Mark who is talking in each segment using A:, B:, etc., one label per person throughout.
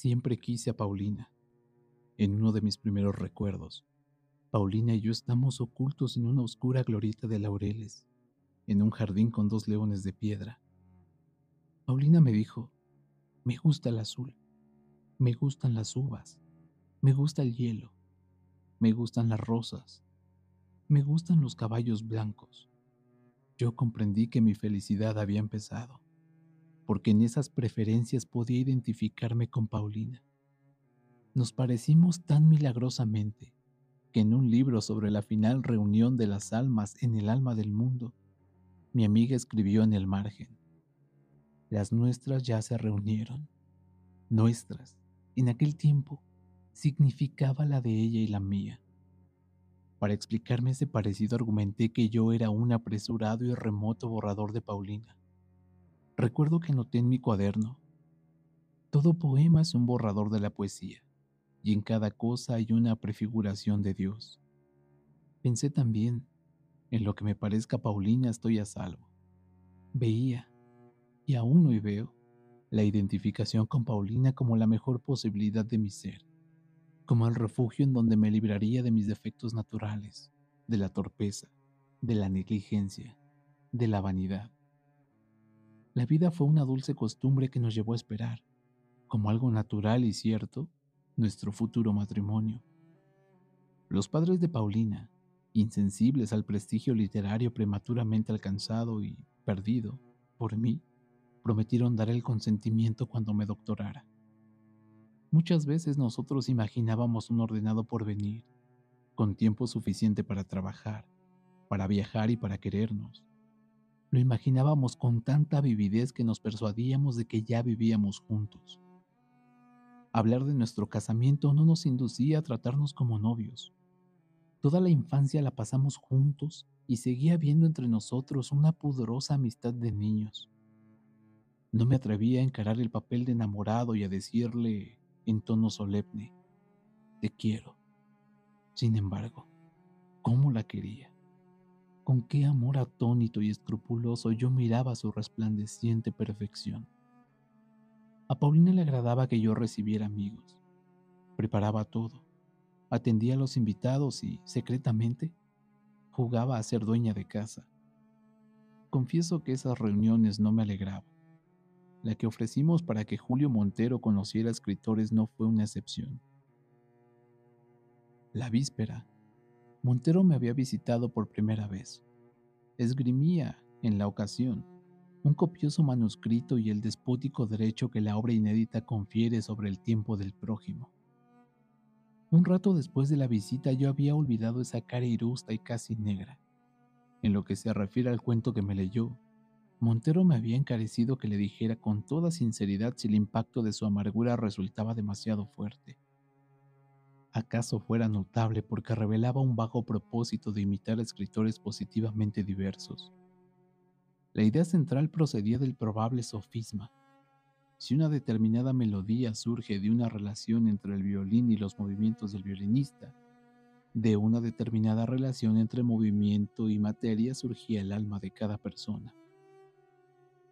A: Siempre quise a Paulina. En uno de mis primeros recuerdos, Paulina y yo estamos ocultos en una oscura glorieta de laureles, en un jardín con dos leones de piedra. Paulina me dijo, me gusta el azul, me gustan las uvas, me gusta el hielo, me gustan las rosas, me gustan los caballos blancos. Yo comprendí que mi felicidad había empezado, porque en esas preferencias podía identificarme con Paulina. Nos parecimos tan milagrosamente que en un libro sobre la final reunión de las almas en el alma del mundo, mi amiga escribió en el margen, las nuestras ya se reunieron. Nuestras, en aquel tiempo, significaba la de ella y la mía. Para explicarme ese parecido argumenté que yo era un apresurado y remoto borrador de Paulina. Recuerdo que noté en mi cuaderno, todo poema es un borrador de la poesía, y en cada cosa hay una prefiguración de Dios. Pensé también, en lo que me parezca Paulina estoy a salvo. Veía, y aún hoy veo, la identificación con Paulina como la mejor posibilidad de mi ser como el refugio en donde me libraría de mis defectos naturales, de la torpeza, de la negligencia, de la vanidad. La vida fue una dulce costumbre que nos llevó a esperar, como algo natural y cierto, nuestro futuro matrimonio. Los padres de Paulina, insensibles al prestigio literario prematuramente alcanzado y perdido por mí, prometieron dar el consentimiento cuando me doctorara. Muchas veces nosotros imaginábamos un ordenado porvenir, con tiempo suficiente para trabajar, para viajar y para querernos. Lo imaginábamos con tanta vividez que nos persuadíamos de que ya vivíamos juntos. Hablar de nuestro casamiento no nos inducía a tratarnos como novios. Toda la infancia la pasamos juntos y seguía habiendo entre nosotros una pudorosa amistad de niños. No me atrevía a encarar el papel de enamorado y a decirle en tono solemne, te quiero. Sin embargo, ¿cómo la quería? Con qué amor atónito y escrupuloso yo miraba su resplandeciente perfección. A Paulina le agradaba que yo recibiera amigos. Preparaba todo, atendía a los invitados y, secretamente, jugaba a ser dueña de casa. Confieso que esas reuniones no me alegraban. La que ofrecimos para que Julio Montero conociera escritores no fue una excepción. La víspera, Montero me había visitado por primera vez. Esgrimía, en la ocasión, un copioso manuscrito y el despótico derecho que la obra inédita confiere sobre el tiempo del prójimo. Un rato después de la visita yo había olvidado esa cara irusta y casi negra. En lo que se refiere al cuento que me leyó, Montero me había encarecido que le dijera con toda sinceridad si el impacto de su amargura resultaba demasiado fuerte. ¿Acaso fuera notable porque revelaba un vago propósito de imitar a escritores positivamente diversos? La idea central procedía del probable sofisma. Si una determinada melodía surge de una relación entre el violín y los movimientos del violinista, de una determinada relación entre movimiento y materia surgía el alma de cada persona.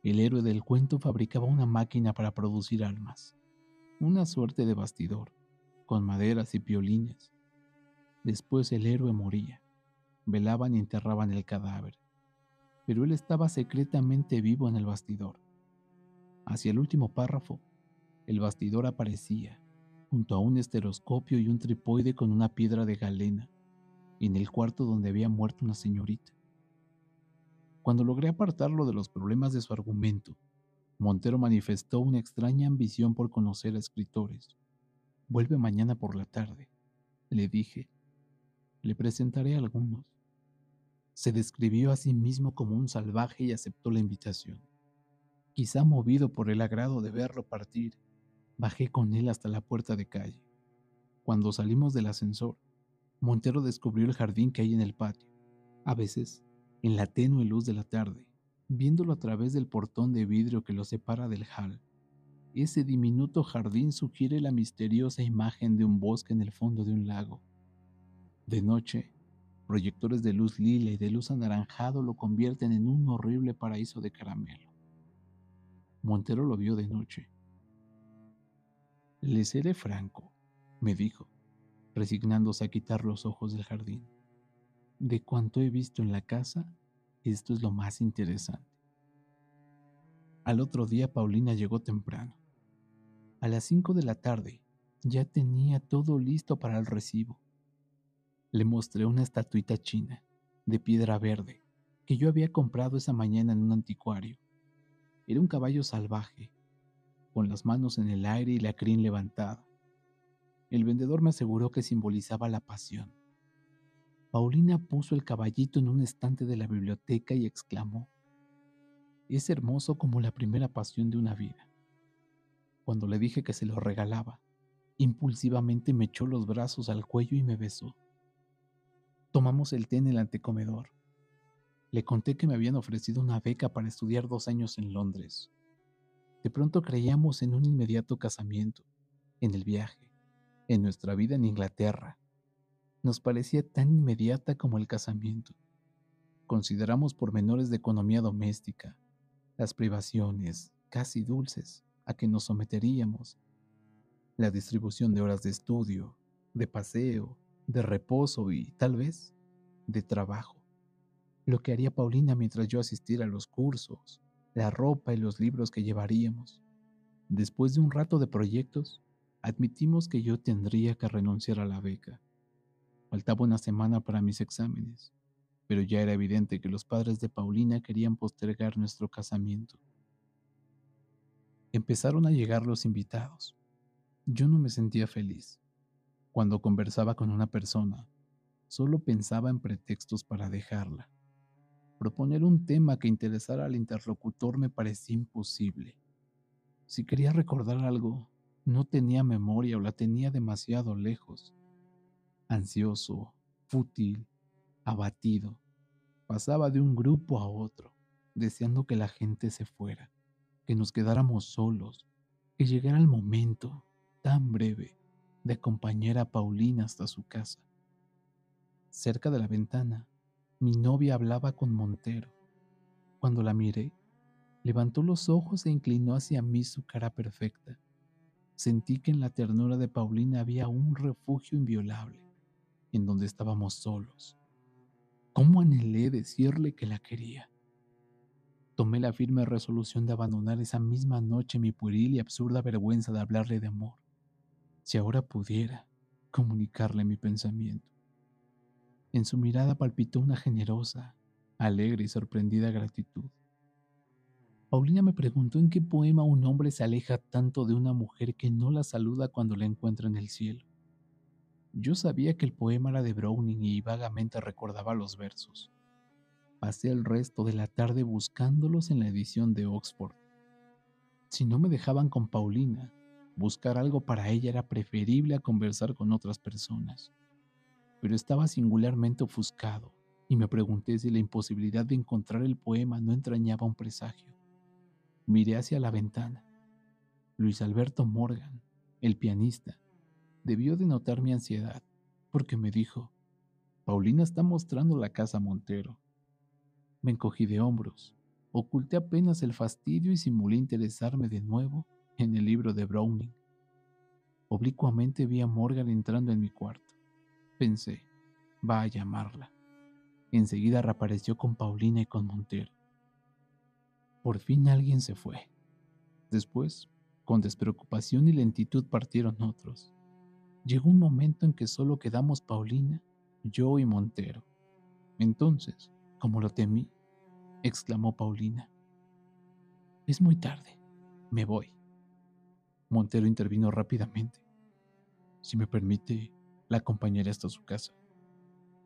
A: El héroe del cuento fabricaba una máquina para producir almas, una suerte de bastidor, con maderas y piolines. Después el héroe moría, velaban y enterraban el cadáver, pero él estaba secretamente vivo en el bastidor. Hacia el último párrafo, el bastidor aparecía, junto a un esteroscopio y un tripoide con una piedra de galena, en el cuarto donde había muerto una señorita. Cuando logré apartarlo de los problemas de su argumento, Montero manifestó una extraña ambición por conocer a escritores. Vuelve mañana por la tarde, le dije. Le presentaré algunos. Se describió a sí mismo como un salvaje y aceptó la invitación. Quizá movido por el agrado de verlo partir, bajé con él hasta la puerta de calle. Cuando salimos del ascensor, Montero descubrió el jardín que hay en el patio. A veces en la tenue luz de la tarde, viéndolo a través del portón de vidrio que lo separa del hall. Ese diminuto jardín sugiere la misteriosa imagen de un bosque en el fondo de un lago. De noche, proyectores de luz lila y de luz anaranjado lo convierten en un horrible paraíso de caramelo. Montero lo vio de noche. Le seré franco, me dijo, resignándose a quitar los ojos del jardín. De cuanto he visto en la casa, esto es lo más interesante. Al otro día Paulina llegó temprano. A las cinco de la tarde ya tenía todo listo para el recibo. Le mostré una estatuita china, de piedra verde, que yo había comprado esa mañana en un anticuario. Era un caballo salvaje, con las manos en el aire y la crin levantada. El vendedor me aseguró que simbolizaba la pasión. Paulina puso el caballito en un estante de la biblioteca y exclamó, es hermoso como la primera pasión de una vida. Cuando le dije que se lo regalaba, impulsivamente me echó los brazos al cuello y me besó. Tomamos el té en el antecomedor. Le conté que me habían ofrecido una beca para estudiar dos años en Londres. De pronto creíamos en un inmediato casamiento, en el viaje, en nuestra vida en Inglaterra. Nos parecía tan inmediata como el casamiento. Consideramos pormenores de economía doméstica, las privaciones, casi dulces, a que nos someteríamos, la distribución de horas de estudio, de paseo, de reposo y, tal vez, de trabajo. Lo que haría Paulina mientras yo asistiera a los cursos, la ropa y los libros que llevaríamos. Después de un rato de proyectos, admitimos que yo tendría que renunciar a la beca. Faltaba una semana para mis exámenes, pero ya era evidente que los padres de Paulina querían postergar nuestro casamiento. Empezaron a llegar los invitados. Yo no me sentía feliz. Cuando conversaba con una persona, solo pensaba en pretextos para dejarla. Proponer un tema que interesara al interlocutor me parecía imposible. Si quería recordar algo, no tenía memoria o la tenía demasiado lejos. Ansioso, fútil, abatido, pasaba de un grupo a otro, deseando que la gente se fuera, que nos quedáramos solos, que llegara el momento, tan breve, de acompañar a Paulina hasta su casa. Cerca de la ventana, mi novia hablaba con Montero. Cuando la miré, levantó los ojos e inclinó hacia mí su cara perfecta. Sentí que en la ternura de Paulina había un refugio inviolable, en donde estábamos solos. ¿Cómo anhelé decirle que la quería? Tomé la firme resolución de abandonar esa misma noche mi pueril y absurda vergüenza de hablarle de amor. Si ahora pudiera comunicarle mi pensamiento. En su mirada palpitó una generosa, alegre y sorprendida gratitud. Paulina me preguntó en qué poema un hombre se aleja tanto de una mujer que no la saluda cuando la encuentra en el cielo. Yo sabía que el poema era de Browning y vagamente recordaba los versos. Pasé el resto de la tarde buscándolos en la edición de Oxford. Si no me dejaban con Paulina, buscar algo para ella era preferible a conversar con otras personas pero estaba singularmente ofuscado y me pregunté si la imposibilidad de encontrar el poema no entrañaba un presagio. Miré hacia la ventana. Luis Alberto Morgan, el pianista, debió de notar mi ansiedad, porque me dijo, Paulina está mostrando la casa Montero. Me encogí de hombros, oculté apenas el fastidio y simulé interesarme de nuevo en el libro de Browning. Oblicuamente vi a Morgan entrando en mi cuarto. Pensé, va a llamarla. Enseguida reapareció con Paulina y con Montero. Por fin alguien se fue. Después, con despreocupación y lentitud partieron otros. Llegó un momento en que solo quedamos Paulina, yo y Montero. Entonces, como lo temí, exclamó Paulina. Es muy tarde, me voy. Montero intervino rápidamente. Si me permite, la acompañaré hasta su casa.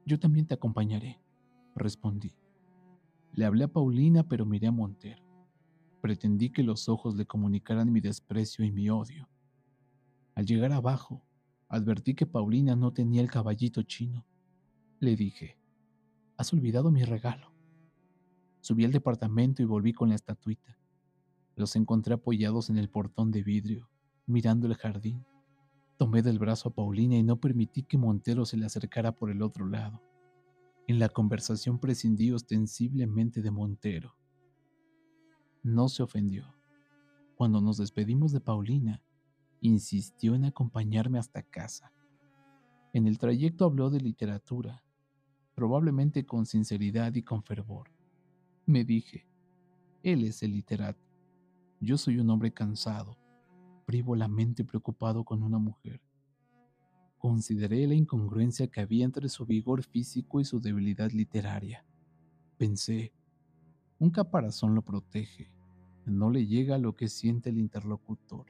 A: Yo también te acompañaré, respondí. Le hablé a Paulina, pero miré a Montero. Pretendí que los ojos le comunicaran mi desprecio y mi odio. Al llegar abajo, advertí que Paulina no tenía el caballito chino. Le dije, has olvidado mi regalo. Subí al departamento y volví con la estatuita. Los encontré apoyados en el portón de vidrio, mirando el jardín. Tomé del brazo a Paulina y no permití que Montero se le acercara por el otro lado. En la conversación prescindí ostensiblemente de Montero. No se ofendió. Cuando nos despedimos de Paulina, insistió en acompañarme hasta casa. En el trayecto habló de literatura, probablemente con sinceridad y con fervor. Me dije, él es el literato. Yo soy un hombre cansado, frívolamente preocupado con una mujer. Consideré la incongruencia que había entre su vigor físico y su debilidad literaria. Pensé, un caparazón lo protege, no le llega lo que siente el interlocutor.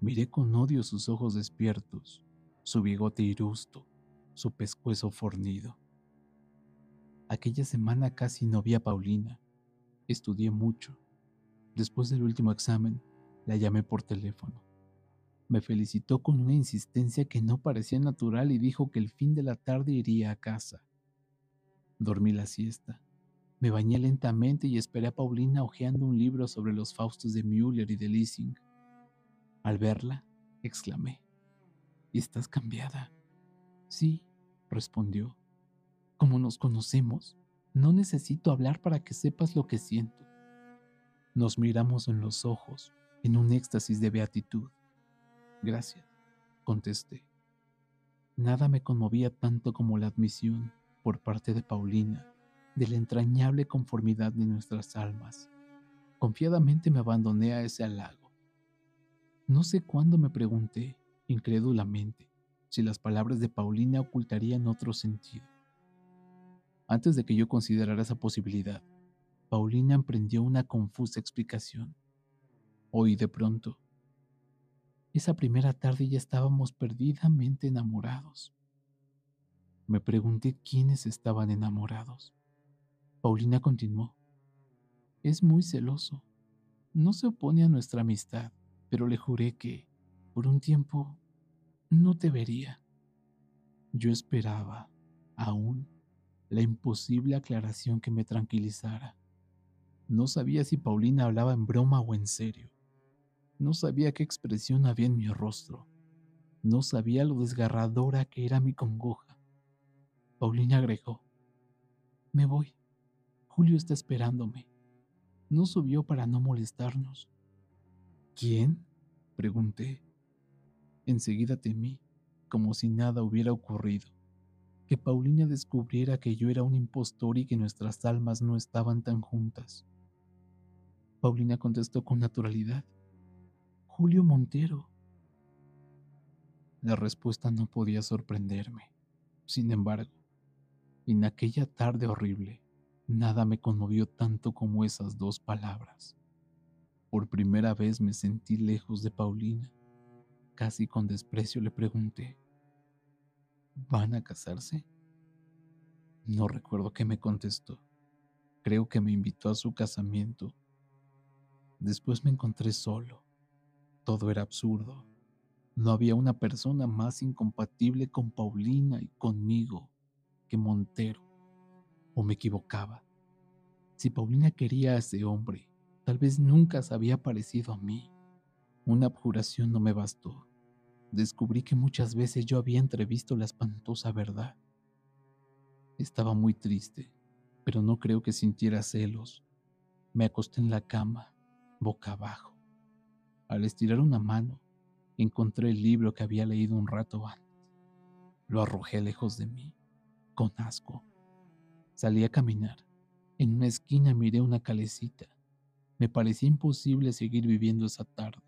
A: Miré con odio sus ojos despiertos, su bigote irusto, su pescuezo fornido. Aquella semana casi no vi a Paulina. Estudié mucho. Después del último examen, la llamé por teléfono. Me felicitó con una insistencia que no parecía natural y dijo que el fin de la tarde iría a casa. Dormí la siesta. Me bañé lentamente y esperé a Paulina hojeando un libro sobre los Faustos de Müller y de Lessing. Al verla, exclamé, ¿Estás cambiada? Sí, respondió. Como nos conocemos, no necesito hablar para que sepas lo que siento. Nos miramos en los ojos, en un éxtasis de beatitud. Gracias, contesté. Nada me conmovía tanto como la admisión, por parte de Paulina, de la entrañable conformidad de nuestras almas. Confiadamente me abandoné a ese halago. No sé cuándo me pregunté, incrédulamente, si las palabras de Paulina ocultarían otro sentido. Antes de que yo considerara esa posibilidad, Paulina emprendió una confusa explicación. Hoy de pronto, esa primera tarde ya estábamos perdidamente enamorados. Me pregunté quiénes estaban enamorados. Paulina continuó. Es muy celoso. No se opone a nuestra amistad pero le juré que, por un tiempo, no te vería. Yo esperaba, aún, la imposible aclaración que me tranquilizara. No sabía si Paulina hablaba en broma o en serio. No sabía qué expresión había en mi rostro. No sabía lo desgarradora que era mi congoja. Paulina agregó, Me voy. Julio está esperándome. No subió para no molestarnos. ¿Quién? pregunté. Enseguida temí, como si nada hubiera ocurrido, que Paulina descubriera que yo era un impostor y que nuestras almas no estaban tan juntas. Paulina contestó con naturalidad. Julio Montero. La respuesta no podía sorprenderme. Sin embargo, en aquella tarde horrible, nada me conmovió tanto como esas dos palabras. Por primera vez me sentí lejos de Paulina. Casi con desprecio le pregunté, ¿van a casarse? No recuerdo qué me contestó. Creo que me invitó a su casamiento. Después me encontré solo. Todo era absurdo. No había una persona más incompatible con Paulina y conmigo que Montero. ¿O me equivocaba? Si Paulina quería a ese hombre, Tal vez nunca se había parecido a mí. Una abjuración no me bastó. Descubrí que muchas veces yo había entrevisto la espantosa verdad. Estaba muy triste, pero no creo que sintiera celos. Me acosté en la cama, boca abajo. Al estirar una mano, encontré el libro que había leído un rato antes. Lo arrojé lejos de mí, con asco. Salí a caminar. En una esquina miré una calecita me parecía imposible seguir viviendo esa tarde.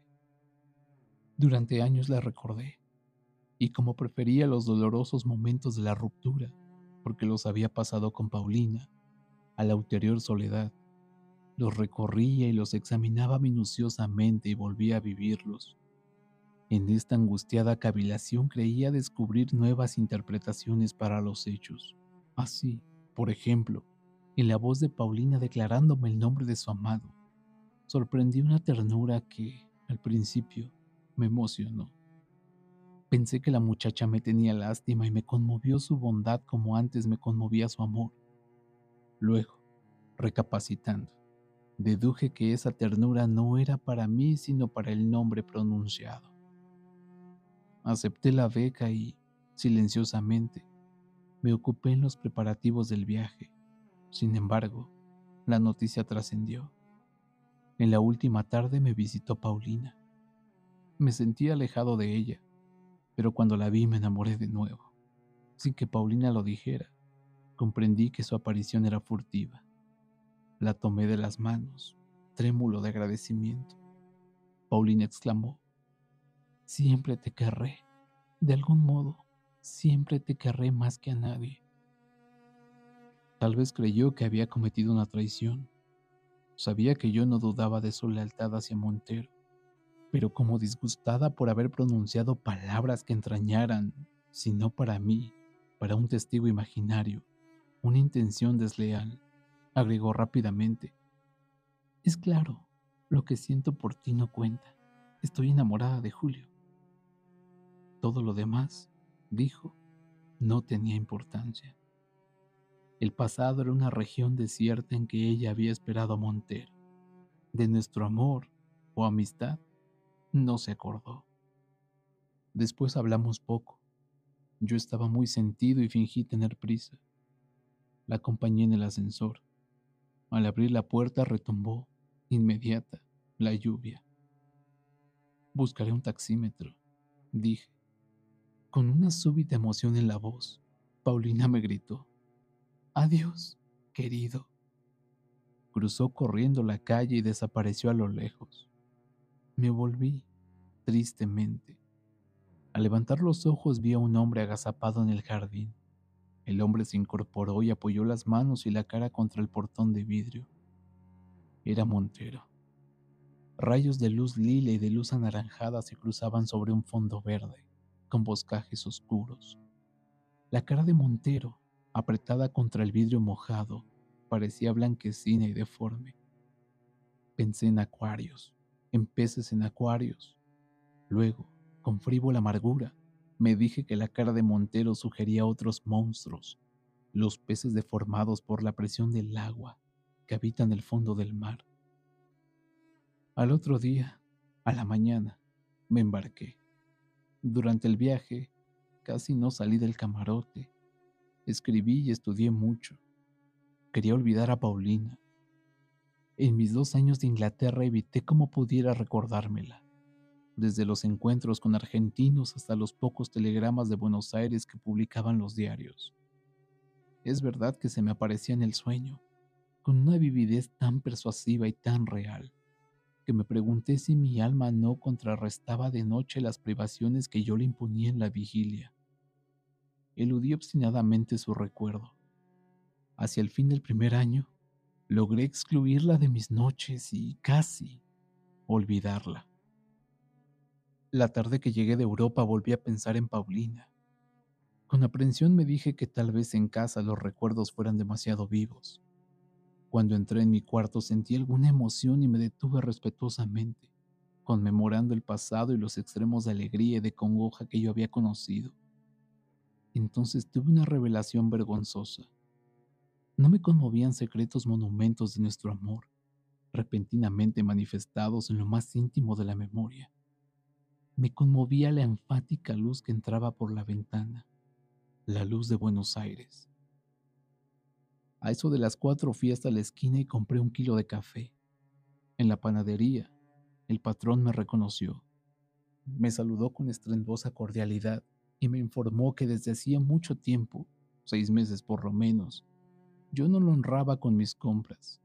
A: Durante años la recordé, y como prefería los dolorosos momentos de la ruptura, porque los había pasado con Paulina, a la ulterior soledad, los recorría y los examinaba minuciosamente y volvía a vivirlos. En esta angustiada cavilación creía descubrir nuevas interpretaciones para los hechos. Así, por ejemplo, en la voz de Paulina declarándome el nombre de su amado, sorprendí una ternura que, al principio, me emocionó. Pensé que la muchacha me tenía lástima y me conmovió su bondad como antes me conmovía su amor. Luego, recapacitando, deduje que esa ternura no era para mí sino para el nombre pronunciado. Acepté la beca y, silenciosamente, me ocupé en los preparativos del viaje. Sin embargo, la noticia trascendió. En la última tarde me visitó Paulina. Me sentí alejado de ella, pero cuando la vi me enamoré de nuevo. Sin que Paulina lo dijera, comprendí que su aparición era furtiva. La tomé de las manos, trémulo de agradecimiento. Paulina exclamó, Siempre te querré, de algún modo, siempre te querré más que a nadie. Tal vez creyó que había cometido una traición. Sabía que yo no dudaba de su lealtad hacia Montero, pero como disgustada por haber pronunciado palabras que entrañaran, si no para mí, para un testigo imaginario, una intención desleal, agregó rápidamente. Es claro, lo que siento por ti no cuenta. Estoy enamorada de Julio. Todo lo demás, dijo, no tenía importancia. El pasado era una región desierta en que ella había esperado a Montero. De nuestro amor o amistad no se acordó. Después hablamos poco. Yo estaba muy sentido y fingí tener prisa. La acompañé en el ascensor. Al abrir la puerta retumbó, inmediata, la lluvia. Buscaré un taxímetro, dije. Con una súbita emoción en la voz, Paulina me gritó. Adiós, querido. Cruzó corriendo la calle y desapareció a lo lejos. Me volví, tristemente. Al levantar los ojos vi a un hombre agazapado en el jardín. El hombre se incorporó y apoyó las manos y la cara contra el portón de vidrio. Era Montero. Rayos de luz lila y de luz anaranjada se cruzaban sobre un fondo verde, con boscajes oscuros. La cara de Montero apretada contra el vidrio mojado, parecía blanquecina y deforme. Pensé en acuarios, en peces en acuarios. Luego, con frívola amargura, me dije que la cara de Montero sugería otros monstruos, los peces deformados por la presión del agua que habitan el fondo del mar. Al otro día, a la mañana, me embarqué. Durante el viaje, casi no salí del camarote Escribí y estudié mucho. Quería olvidar a Paulina. En mis dos años de Inglaterra evité como pudiera recordármela, desde los encuentros con argentinos hasta los pocos telegramas de Buenos Aires que publicaban los diarios. Es verdad que se me aparecía en el sueño, con una vividez tan persuasiva y tan real, que me pregunté si mi alma no contrarrestaba de noche las privaciones que yo le imponía en la vigilia eludí obstinadamente su recuerdo. Hacia el fin del primer año, logré excluirla de mis noches y casi olvidarla. La tarde que llegué de Europa volví a pensar en Paulina. Con aprensión me dije que tal vez en casa los recuerdos fueran demasiado vivos. Cuando entré en mi cuarto sentí alguna emoción y me detuve respetuosamente, conmemorando el pasado y los extremos de alegría y de congoja que yo había conocido. Entonces tuve una revelación vergonzosa. No me conmovían secretos monumentos de nuestro amor, repentinamente manifestados en lo más íntimo de la memoria. Me conmovía la enfática luz que entraba por la ventana, la luz de Buenos Aires. A eso de las cuatro fui hasta la esquina y compré un kilo de café. En la panadería, el patrón me reconoció. Me saludó con estrendosa cordialidad y me informó que desde hacía mucho tiempo, seis meses por lo menos, yo no lo honraba con mis compras.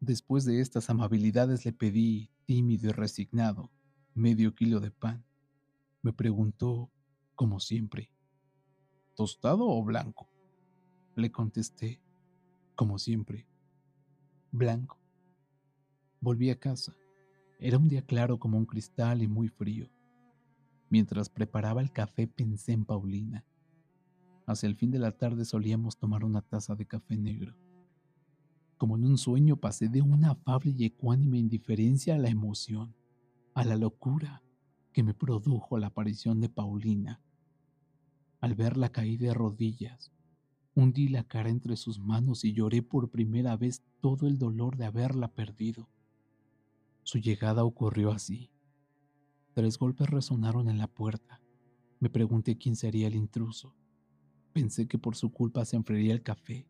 A: Después de estas amabilidades le pedí, tímido y resignado, medio kilo de pan. Me preguntó, como siempre, ¿tostado o blanco? Le contesté, como siempre, blanco. Volví a casa. Era un día claro como un cristal y muy frío. Mientras preparaba el café pensé en Paulina. Hacia el fin de la tarde solíamos tomar una taza de café negro. Como en un sueño pasé de una afable y ecuánime indiferencia a la emoción, a la locura que me produjo la aparición de Paulina. Al verla caí de rodillas, hundí la cara entre sus manos y lloré por primera vez todo el dolor de haberla perdido. Su llegada ocurrió así, Tres golpes resonaron en la puerta. Me pregunté quién sería el intruso. Pensé que por su culpa se enfriaría el café.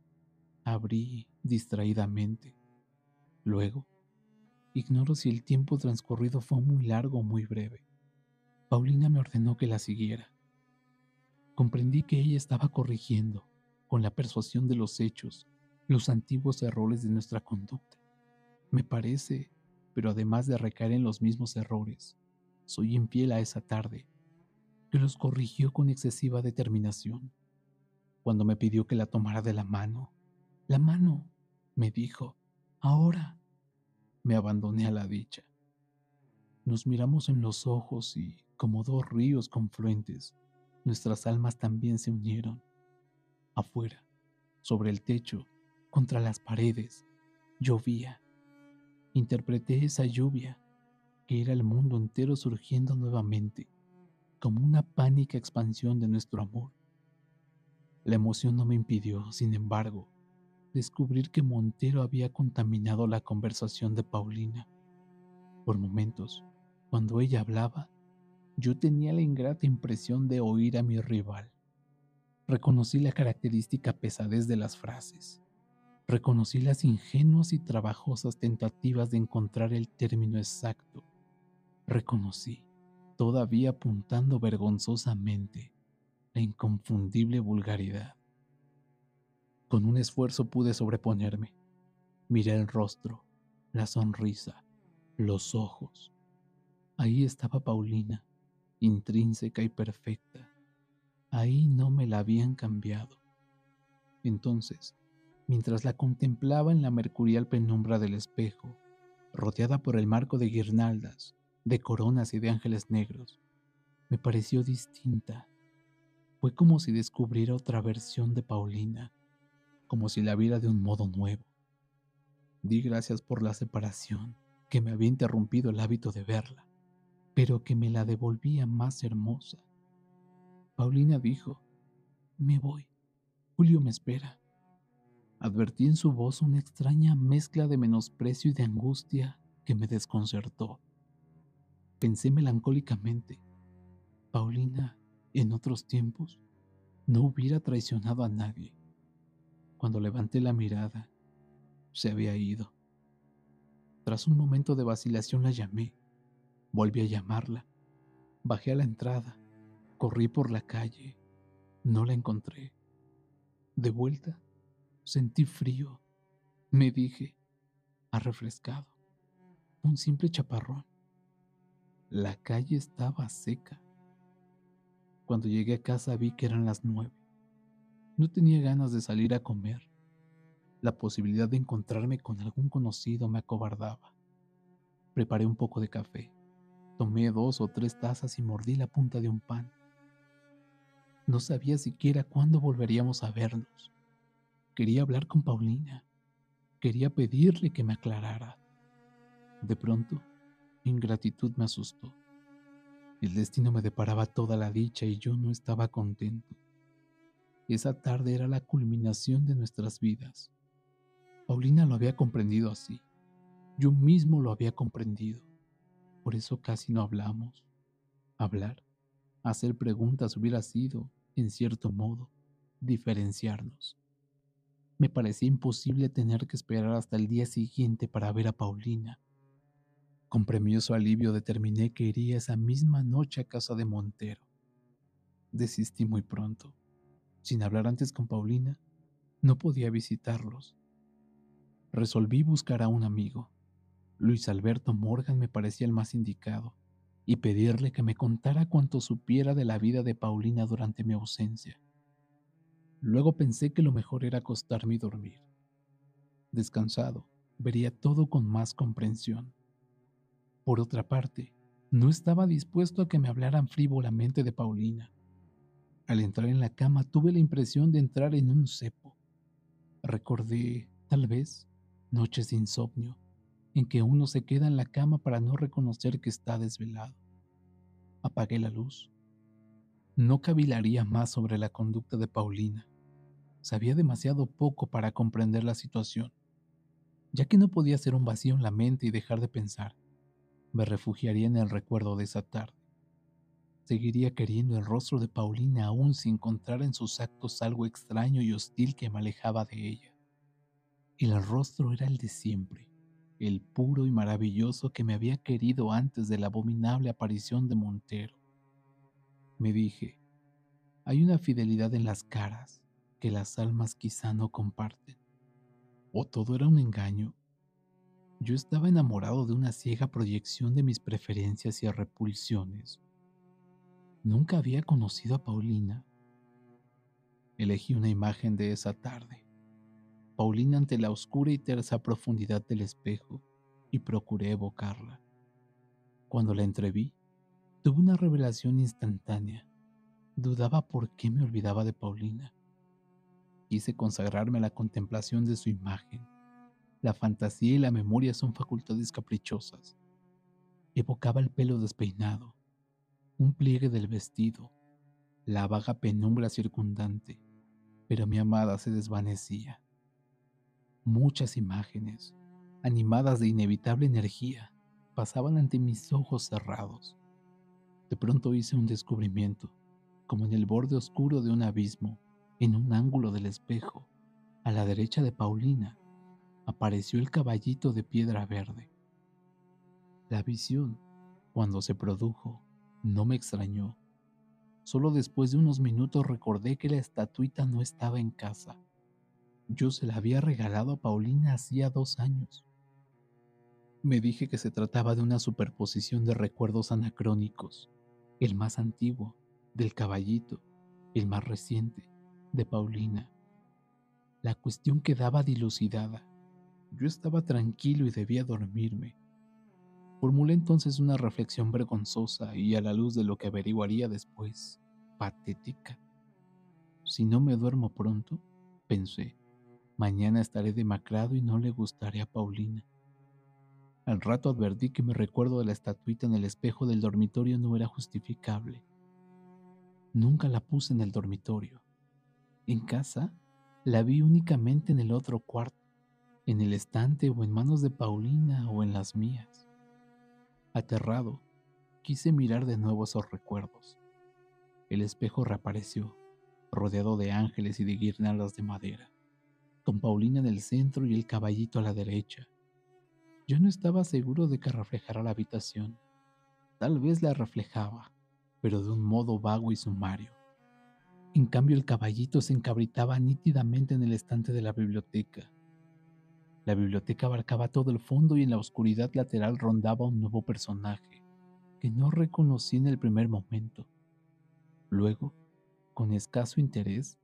A: Abrí distraídamente. Luego, ignoro si el tiempo transcurrido fue muy largo o muy breve. Paulina me ordenó que la siguiera. Comprendí que ella estaba corrigiendo, con la persuasión de los hechos, los antiguos errores de nuestra conducta. Me parece, pero además de recaer en los mismos errores, soy infiel a esa tarde, que los corrigió con excesiva determinación. Cuando me pidió que la tomara de la mano, la mano, me dijo, ahora, me abandoné a la dicha. Nos miramos en los ojos y, como dos ríos confluentes, nuestras almas también se unieron. Afuera, sobre el techo, contra las paredes, llovía. Interpreté esa lluvia, que era el mundo entero surgiendo nuevamente, como una pánica expansión de nuestro amor. La emoción no me impidió, sin embargo, descubrir que Montero había contaminado la conversación de Paulina. Por momentos, cuando ella hablaba, yo tenía la ingrata impresión de oír a mi rival. Reconocí la característica pesadez de las frases. Reconocí las ingenuas y trabajosas tentativas de encontrar el término exacto. Reconocí, todavía apuntando vergonzosamente, la inconfundible vulgaridad. Con un esfuerzo pude sobreponerme. Miré el rostro, la sonrisa, los ojos. Ahí estaba Paulina, intrínseca y perfecta. Ahí no me la habían cambiado. Entonces, mientras la contemplaba en la mercurial penumbra del espejo, rodeada por el marco de guirnaldas, de coronas y de ángeles negros, me pareció distinta. Fue como si descubriera otra versión de Paulina, como si la viera de un modo nuevo. Di gracias por la separación, que me había interrumpido el hábito de verla, pero que me la devolvía más hermosa. Paulina dijo, me voy, Julio me espera. Advertí en su voz una extraña mezcla de menosprecio y de angustia que me desconcertó. Pensé melancólicamente, Paulina, en otros tiempos, no hubiera traicionado a nadie. Cuando levanté la mirada, se había ido. Tras un momento de vacilación la llamé. Volví a llamarla. Bajé a la entrada. Corrí por la calle. No la encontré. De vuelta, Sentí frío. Me dije, ha refrescado. Un simple chaparrón. La calle estaba seca. Cuando llegué a casa vi que eran las nueve. No tenía ganas de salir a comer. La posibilidad de encontrarme con algún conocido me acobardaba. Preparé un poco de café. Tomé dos o tres tazas y mordí la punta de un pan. No sabía siquiera cuándo volveríamos a vernos. Quería hablar con Paulina. Quería pedirle que me aclarara. De pronto, ingratitud me asustó. El destino me deparaba toda la dicha y yo no estaba contento. Esa tarde era la culminación de nuestras vidas. Paulina lo había comprendido así. Yo mismo lo había comprendido. Por eso casi no hablamos. Hablar, hacer preguntas hubiera sido, en cierto modo, diferenciarnos. Me parecía imposible tener que esperar hasta el día siguiente para ver a Paulina. Con premioso alivio determiné que iría esa misma noche a casa de Montero. Desistí muy pronto. Sin hablar antes con Paulina, no podía visitarlos. Resolví buscar a un amigo. Luis Alberto Morgan me parecía el más indicado, y pedirle que me contara cuanto supiera de la vida de Paulina durante mi ausencia. Luego pensé que lo mejor era acostarme y dormir. Descansado, vería todo con más comprensión. Por otra parte, no estaba dispuesto a que me hablaran frívolamente de Paulina. Al entrar en la cama tuve la impresión de entrar en un cepo. Recordé, tal vez, noches de insomnio, en que uno se queda en la cama para no reconocer que está desvelado. Apagué la luz no cavilaría más sobre la conducta de Paulina. Sabía demasiado poco para comprender la situación. Ya que no podía hacer un vacío en la mente y dejar de pensar, me refugiaría en el recuerdo de esa tarde. Seguiría queriendo el rostro de Paulina aún si encontrara en sus actos algo extraño y hostil que me alejaba de ella. El rostro era el de siempre, el puro y maravilloso que me había querido antes de la abominable aparición de Montero Me dije, hay una fidelidad en las caras que las almas quizá no comparten. ¿O todo era un engaño? Yo estaba enamorado de una ciega proyección de mis preferencias y repulsiones. Nunca había conocido a Paulina. Elegí una imagen de esa tarde. Paulina ante la oscura y tersa profundidad del espejo y procuré evocarla. Cuando la entreví, tuve una revelación instantánea. Dudaba por qué me olvidaba de Paulina. Quise consagrarme a la contemplación de su imagen la fantasía y la memoria son facultades caprichosas. Evocaba el pelo despeinado, un pliegue del vestido, la vaga penumbra circundante, pero mi amada se desvanecía. Muchas imágenes, animadas de inevitable energía, pasaban ante mis ojos cerrados. De pronto hice un descubrimiento, como en el borde oscuro de un abismo, en un ángulo del espejo, a la derecha de Paulina, apareció el caballito de piedra verde. La visión, cuando se produjo, no me extrañó. Solo después de unos minutos recordé que la estatuita no estaba en casa. Yo se la había regalado a Paulina hacía dos años. Me dije que se trataba de una superposición de recuerdos anacrónicos, el más antiguo, del caballito, el más reciente, de Paulina. La cuestión quedaba dilucidada. Yo estaba tranquilo y debía dormirme. Formulé entonces una reflexión vergonzosa y a la luz de lo que averiguaría después, patética. Si no me duermo pronto, pensé, mañana estaré demacrado y no le gustaré a Paulina. Al rato advertí que mi recuerdo de la estatuita en el espejo del dormitorio no era justificable. Nunca la puse en el dormitorio. En casa la vi únicamente en el otro cuarto en el estante o en manos de Paulina o en las mías. Aterrado, quise mirar de nuevo esos recuerdos. El espejo reapareció, rodeado de ángeles y de guirnaldas de madera, con Paulina en el centro y el caballito a la derecha. Yo no estaba seguro de que reflejara la habitación. Tal vez la reflejaba, pero de un modo vago y sumario. En cambio, el caballito se encabritaba nítidamente en el estante de la biblioteca, la biblioteca abarcaba todo el fondo y en la oscuridad lateral rondaba un nuevo personaje que no reconocí en el primer momento. Luego, con escaso interés,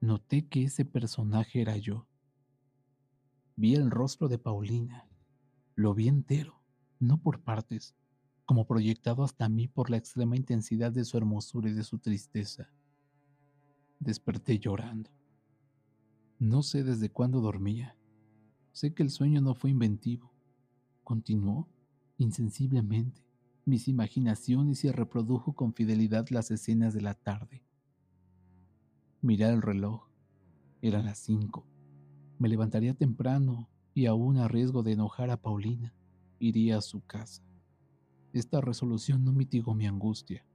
A: noté que ese personaje era yo. Vi el rostro de Paulina, lo vi entero, no por partes, como proyectado hasta mí por la extrema intensidad de su hermosura y de su tristeza. Desperté llorando. No sé desde cuándo dormía. Sé que el sueño no fue inventivo. Continuó, insensiblemente, mis imaginaciones y reprodujo con fidelidad las escenas de la tarde. Miré el reloj. Eran las cinco. Me levantaría temprano y aún a riesgo de enojar a Paulina, iría a su casa. Esta resolución no mitigó mi angustia.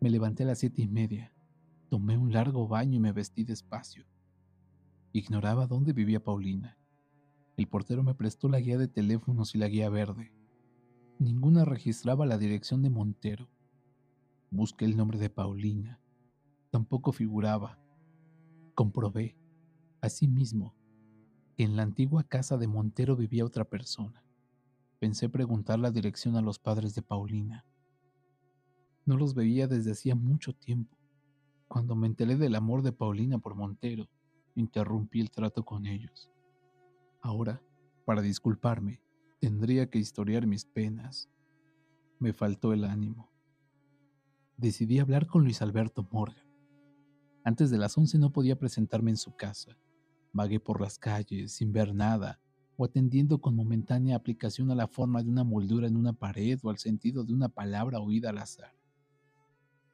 A: Me levanté a las siete y media, tomé un largo baño y me vestí despacio. Ignoraba dónde vivía Paulina. El portero me prestó la guía de teléfonos y la guía verde. Ninguna registraba la dirección de Montero. Busqué el nombre de Paulina. Tampoco figuraba. Comprobé, asimismo, que en la antigua casa de Montero vivía otra persona. Pensé preguntar la dirección a los padres de Paulina. No los veía desde hacía mucho tiempo. Cuando me enteré del amor de Paulina por Montero, interrumpí el trato con ellos. Ahora, para disculparme, tendría que historiar mis penas. Me faltó el ánimo. Decidí hablar con Luis Alberto Morgan. Antes de las once no podía presentarme en su casa. Vagué por las calles sin ver nada o atendiendo con momentánea aplicación a la forma de una moldura en una pared o al sentido de una palabra oída al azar.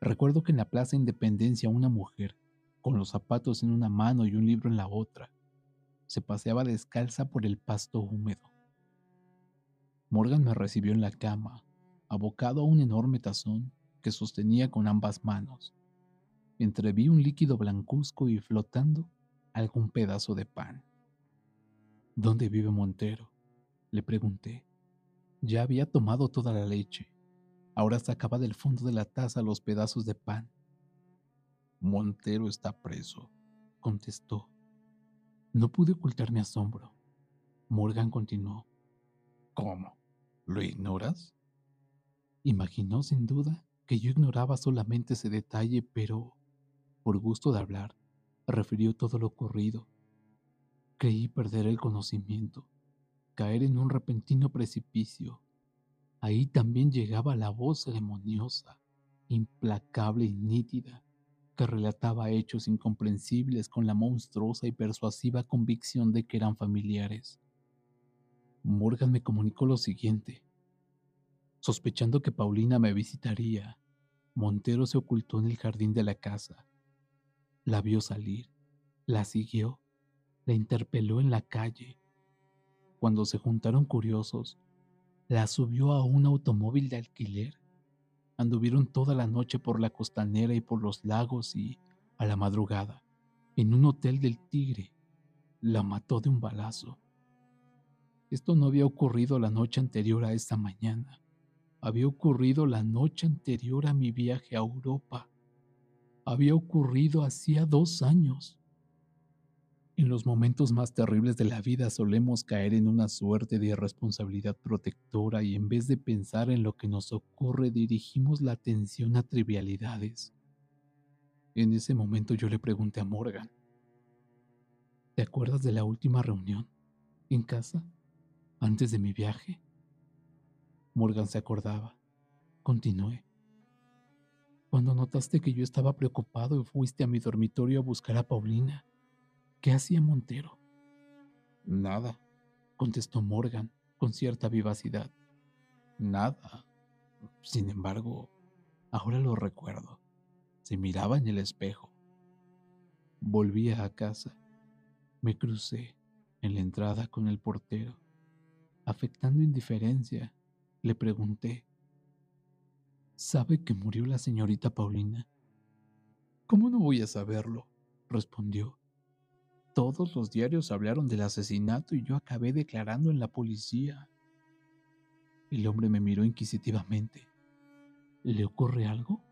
A: Recuerdo que en la Plaza Independencia una mujer, con los zapatos en una mano y un libro en la otra, se paseaba descalza por el pasto húmedo. Morgan me recibió en la cama, abocado a un enorme tazón que sostenía con ambas manos. Entreví un líquido blancuzco y flotando algún pedazo de pan. ¿Dónde vive Montero? Le pregunté. Ya había tomado toda la leche. Ahora sacaba del fondo de la taza los pedazos de pan.
B: Montero está preso,
A: contestó. No pude ocultar mi asombro. Morgan continuó.
B: ¿Cómo? ¿Lo ignoras?
A: Imaginó sin duda que yo ignoraba solamente ese detalle, pero, por gusto de hablar, refirió todo lo ocurrido. Creí perder el conocimiento, caer en un repentino precipicio. Ahí también llegaba la voz ceremoniosa, implacable y nítida, que relataba hechos incomprensibles con la monstruosa y persuasiva convicción de que eran familiares. Morgan me comunicó lo siguiente. Sospechando que Paulina me visitaría, Montero se ocultó en el jardín de la casa. La vio salir, la siguió, la interpeló en la calle. Cuando se juntaron curiosos, la subió a un automóvil de alquiler. Anduvieron toda la noche por la costanera y por los lagos y, a la madrugada, en un hotel del Tigre, la mató de un balazo. Esto no había ocurrido la noche anterior a esta mañana. Había ocurrido la noche anterior a mi viaje a Europa. Había ocurrido hacía dos años. En los momentos más terribles de la vida solemos caer en una suerte de irresponsabilidad protectora y en vez de pensar en lo que nos ocurre dirigimos la atención a trivialidades. En ese momento yo le pregunté a Morgan, ¿te acuerdas de la última reunión en casa? antes de mi viaje. Morgan se acordaba. Continué. Cuando notaste que yo estaba preocupado y fuiste a mi dormitorio a buscar a Paulina, ¿qué hacía Montero?
B: Nada,
A: contestó Morgan con cierta vivacidad.
B: Nada. Sin embargo, ahora lo recuerdo. Se miraba en el espejo.
A: Volvía a casa. Me crucé en la entrada con el portero Afectando indiferencia, le pregunté, ¿sabe que murió la señorita Paulina?
B: ¿Cómo no voy a saberlo? respondió. Todos los diarios hablaron del asesinato y yo acabé declarando en la policía.
A: El hombre me miró inquisitivamente. ¿Le ocurre algo?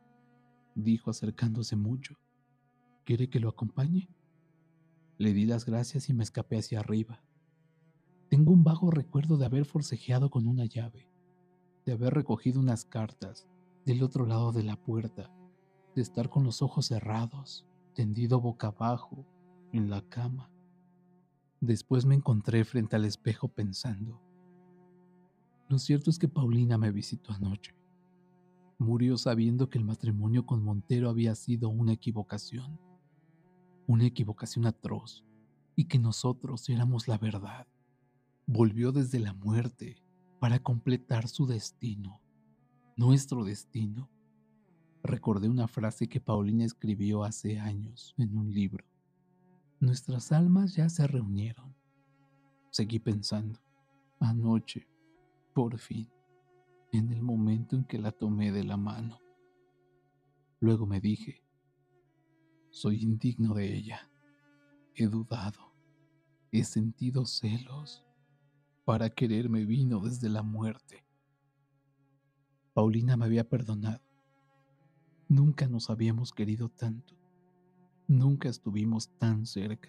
A: dijo acercándose mucho. ¿Quiere que lo acompañe? Le di las gracias y me escapé hacia arriba. Tengo un vago recuerdo de haber forcejeado con una llave, de haber recogido unas cartas del otro lado de la puerta, de estar con los ojos cerrados, tendido boca abajo, en la cama. Después me encontré frente al espejo pensando. Lo cierto es que Paulina me visitó anoche. Murió sabiendo que el matrimonio con Montero había sido una equivocación, una equivocación atroz, y que nosotros éramos la verdad volvió desde la muerte para completar su destino, nuestro destino. Recordé una frase que Paulina escribió hace años en un libro. Nuestras almas ya se reunieron. Seguí pensando. Anoche, por fin, en el momento en que la tomé de la mano. Luego me dije, soy indigno de ella. He dudado. He sentido celos para quererme vino desde la muerte. Paulina me había perdonado. Nunca nos habíamos querido tanto. Nunca estuvimos tan cerca.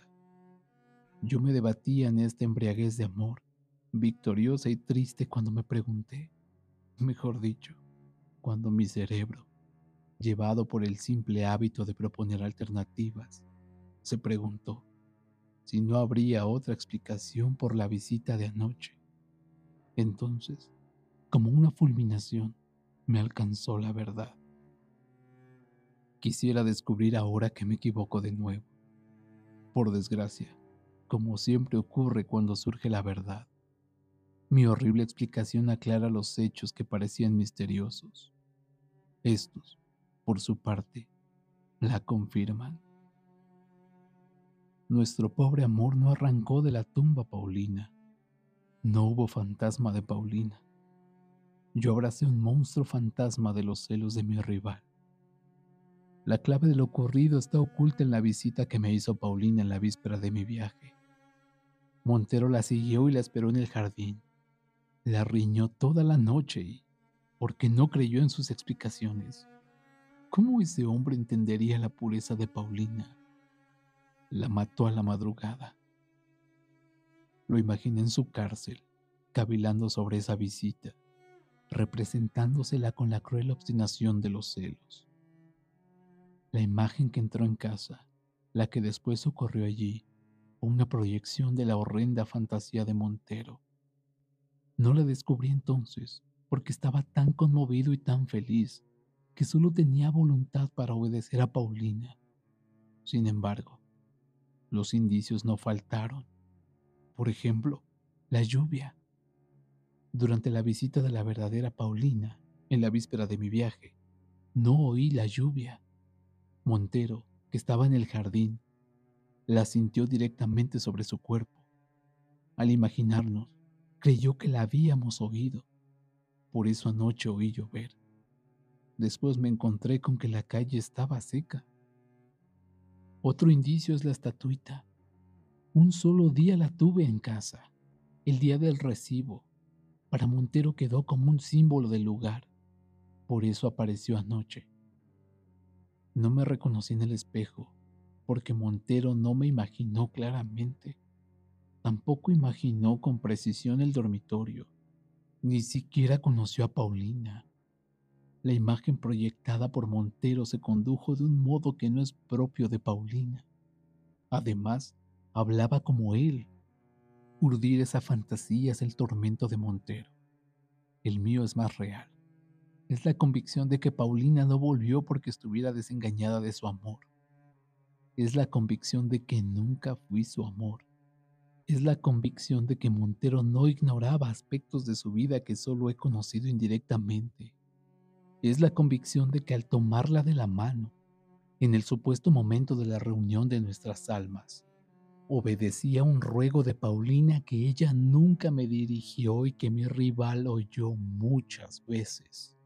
A: Yo me debatía en esta embriaguez de amor, victoriosa y triste cuando me pregunté, mejor dicho, cuando mi cerebro, llevado por el simple hábito de proponer alternativas, se preguntó, si no habría otra explicación por la visita de anoche. Entonces, como una fulminación, me alcanzó la verdad. Quisiera descubrir ahora que me equivoco de nuevo. Por desgracia, como siempre ocurre cuando surge la verdad, mi horrible explicación aclara los hechos que parecían misteriosos. Estos, por su parte, la confirman. Nuestro pobre amor no arrancó de la tumba Paulina. No hubo fantasma de Paulina. Yo abracé un monstruo fantasma de los celos de mi rival. La clave de lo ocurrido está oculta en la visita que me hizo Paulina en la víspera de mi viaje. Montero la siguió y la esperó en el jardín. La riñó toda la noche y,
B: porque no creyó en sus explicaciones. ¿Cómo ese hombre entendería la pureza de Paulina? La mató a la madrugada. Lo imaginé en su cárcel, cavilando sobre esa visita, representándosela con la cruel obstinación de los celos. La imagen que entró en casa, la que después ocurrió allí, una proyección de la horrenda fantasía de Montero. No la descubrí entonces, porque estaba tan conmovido y tan feliz que solo tenía voluntad para obedecer a Paulina. Sin embargo, los indicios no faltaron. Por ejemplo, la lluvia. Durante la visita de la verdadera Paulina, en la víspera de mi viaje, no oí la lluvia. Montero, que estaba en el jardín, la sintió directamente sobre su cuerpo. Al imaginarnos, creyó que la habíamos oído. Por eso anoche oí llover. Después me encontré con que la calle estaba seca. Otro indicio es la estatuita. Un solo día la tuve en casa, el día del recibo. Para Montero quedó como un símbolo del lugar. Por eso apareció anoche. No me reconocí en el espejo, porque Montero no me imaginó claramente. Tampoco imaginó con precisión el dormitorio. Ni siquiera conoció a Paulina. La imagen proyectada por Montero se condujo de un modo que no es propio de Paulina. Además, hablaba como él. Urdir esa fantasía es el tormento de Montero. El mío es más real. Es la convicción de que Paulina no volvió porque estuviera desengañada de su amor. Es la convicción de que nunca fui su amor. Es la convicción de que Montero no ignoraba aspectos de su vida que solo he conocido indirectamente es la convicción de que al tomarla de la mano, en el supuesto momento de la reunión de nuestras almas, obedecía un ruego de Paulina que ella nunca me dirigió y que mi rival oyó muchas veces.